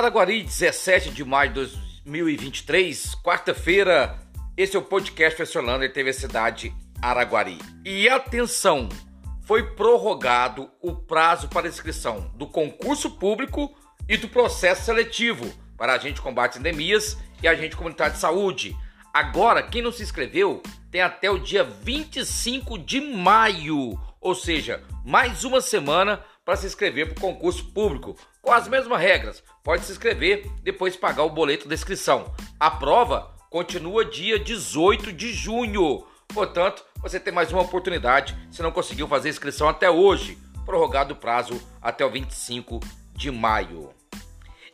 Araguari, 17 de maio de 2023, quarta-feira. Esse é o podcast Fesolander TV Cidade Araguari. E atenção, foi prorrogado o prazo para inscrição do concurso público e do processo seletivo para agente combate endemias e agente comunitário de saúde. Agora, quem não se inscreveu tem até o dia 25 de maio, ou seja, mais uma semana para se inscrever para o concurso público, com as mesmas regras. Pode se inscrever, depois pagar o boleto da inscrição. A prova continua dia 18 de junho. Portanto, você tem mais uma oportunidade se não conseguiu fazer a inscrição até hoje, prorrogado o prazo até o 25 de maio.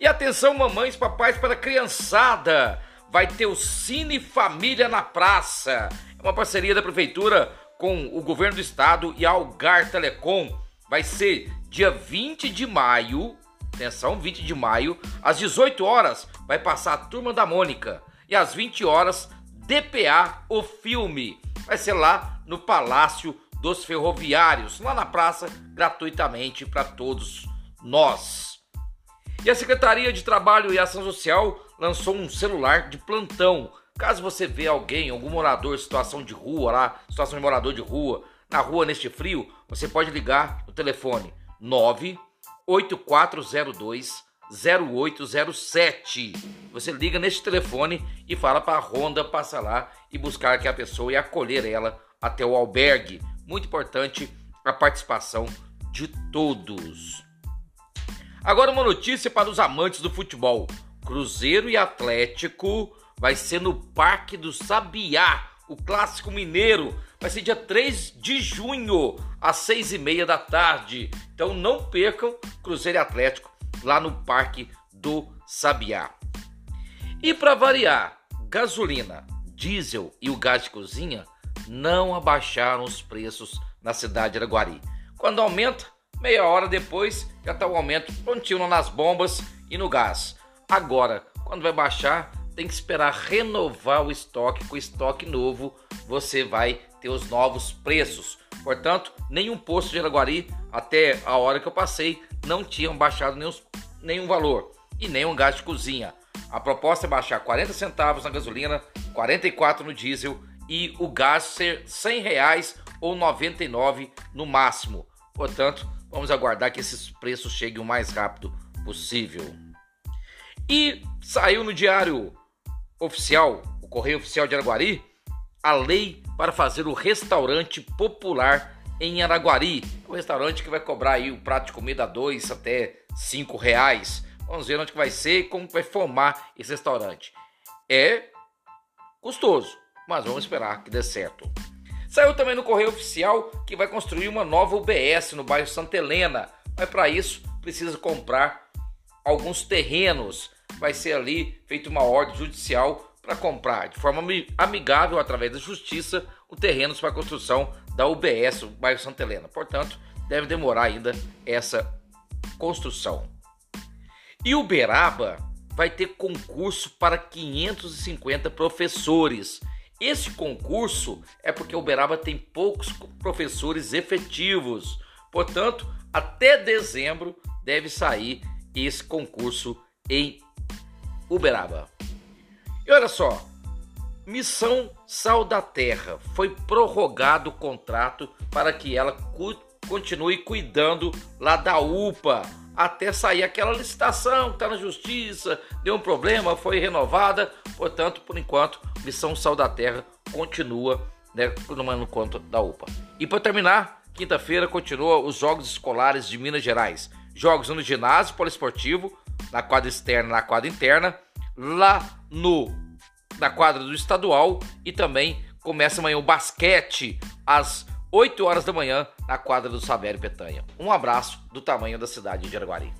E atenção, mamães, papais, para a criançada! Vai ter o Cine Família na Praça. É uma parceria da Prefeitura com o Governo do Estado e a Algar Telecom. Vai ser dia 20 de maio, atenção, 20 de maio, às 18 horas, vai passar a Turma da Mônica. E às 20 horas, DPA, o filme. Vai ser lá no Palácio dos Ferroviários, lá na praça, gratuitamente para todos nós. E a Secretaria de Trabalho e Ação Social lançou um celular de plantão. Caso você vê alguém, algum morador, situação de rua lá, situação de morador de rua, na rua neste frio, você pode ligar no telefone 98402 0807. Você liga neste telefone e fala para a Honda passar lá e buscar aqui a pessoa e acolher ela até o albergue. Muito importante a participação de todos. Agora uma notícia para os amantes do futebol. Cruzeiro e Atlético vai ser no Parque do Sabiá, o clássico mineiro. Vai ser dia 3 de junho, às 6 e meia da tarde. Então não percam Cruzeiro Atlético lá no Parque do Sabiá. E para variar, gasolina, diesel e o gás de cozinha não abaixaram os preços na cidade de Araguari. Quando aumenta, Meia hora depois já está o aumento contínuo nas bombas e no gás. Agora, quando vai baixar, tem que esperar renovar o estoque. Com estoque novo, você vai ter os novos preços. Portanto, nenhum posto de Araguari, até a hora que eu passei, não tinham baixado nenhum, nenhum valor e nem um gás de cozinha. A proposta é baixar 40 centavos na gasolina, 44 no diesel e o gás ser 100 reais ou 99 no máximo. Portanto, Vamos aguardar que esses preços cheguem o mais rápido possível. E saiu no diário oficial, o Correio Oficial de Araguari, a lei para fazer o restaurante popular em Araguari. Um restaurante que vai cobrar aí o prato de comida dois até cinco reais. Vamos ver onde que vai ser e como vai formar esse restaurante. É custoso, mas vamos esperar que dê certo. Saiu também no correio oficial que vai construir uma nova UBS no bairro Santa Helena, mas para isso precisa comprar alguns terrenos. Vai ser ali feita uma ordem judicial para comprar de forma amigável através da justiça o terrenos para a construção da UBS, no bairro Santa Helena. Portanto, deve demorar ainda essa construção. E Uberaba vai ter concurso para 550 professores. Esse concurso é porque Uberaba tem poucos professores efetivos. Portanto, até dezembro deve sair esse concurso em Uberaba. E olha só, Missão Sal da Terra foi prorrogado o contrato para que ela continue cuidando lá da UPA até sair aquela licitação que está na justiça, deu um problema, foi renovada, portanto, por enquanto, Missão Sal da Terra continua né, tomando conta da UPA. E para terminar, quinta-feira continua os Jogos Escolares de Minas Gerais. Jogos no ginásio poliesportivo, na quadra externa, na quadra interna, lá no na quadra do estadual e também começa amanhã o basquete às 8 horas da manhã na quadra do Savério Petanha. Um abraço do tamanho da cidade de Araguari.